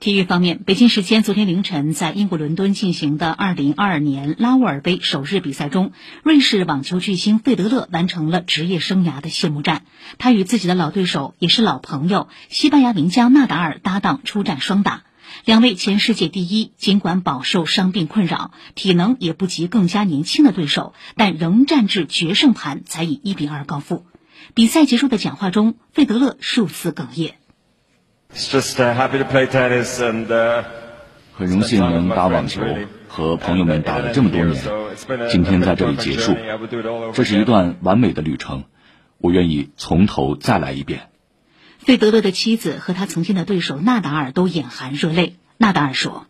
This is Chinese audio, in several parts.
体育方面，北京时间昨天凌晨，在英国伦敦进行的2022年拉沃尔杯首日比赛中，瑞士网球巨星费德勒完成了职业生涯的谢幕战。他与自己的老对手，也是老朋友西班牙名将纳达尔搭档出战双打。两位前世界第一，尽管饱受伤病困扰，体能也不及更加年轻的对手，但仍战至决胜盘才以一比二告负。比赛结束的讲话中，费德勒数次哽咽。很荣幸能打网球，和朋友们打了这么多年，今天在这里结束，这是一段完美的旅程，我愿意从头再来一遍。费德勒的妻子和他曾经的对手纳达尔都眼含热泪。纳达尔说：“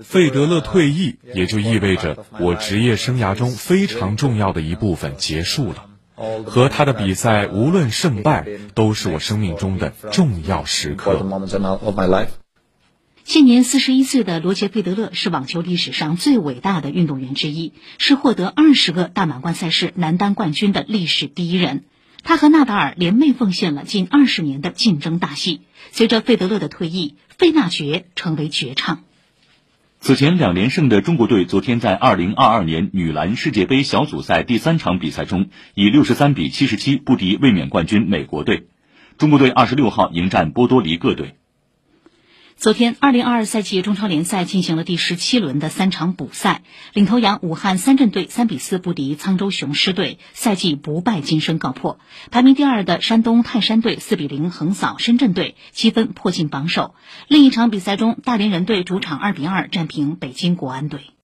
费德勒退役，也就意味着我职业生涯中非常重要的一部分结束了。”和他的比赛，无论胜败，都是我生命中的重要时刻。现年四十一岁的罗杰·费德勒是网球历史上最伟大的运动员之一，是获得二十个大满贯赛事男单冠军的历史第一人。他和纳达尔联袂奉献了近二十年的竞争大戏。随着费德勒的退役，费纳爵成为绝唱。此前两连胜的中国队，昨天在二零二二年女篮世界杯小组赛第三场比赛中，以六十三比七十七不敌卫冕冠军美国队。中国队二十六号迎战波多黎各队。昨天二零二二赛季中超联赛进行了第十七轮的三场补赛。领头羊武汉三镇队三比四不敌沧州雄狮队，赛季不败金身告破。排名第二的山东泰山队四比零横扫深圳队，积分迫近榜首。另一场比赛中，大连人队主场二比二战平北京国安队。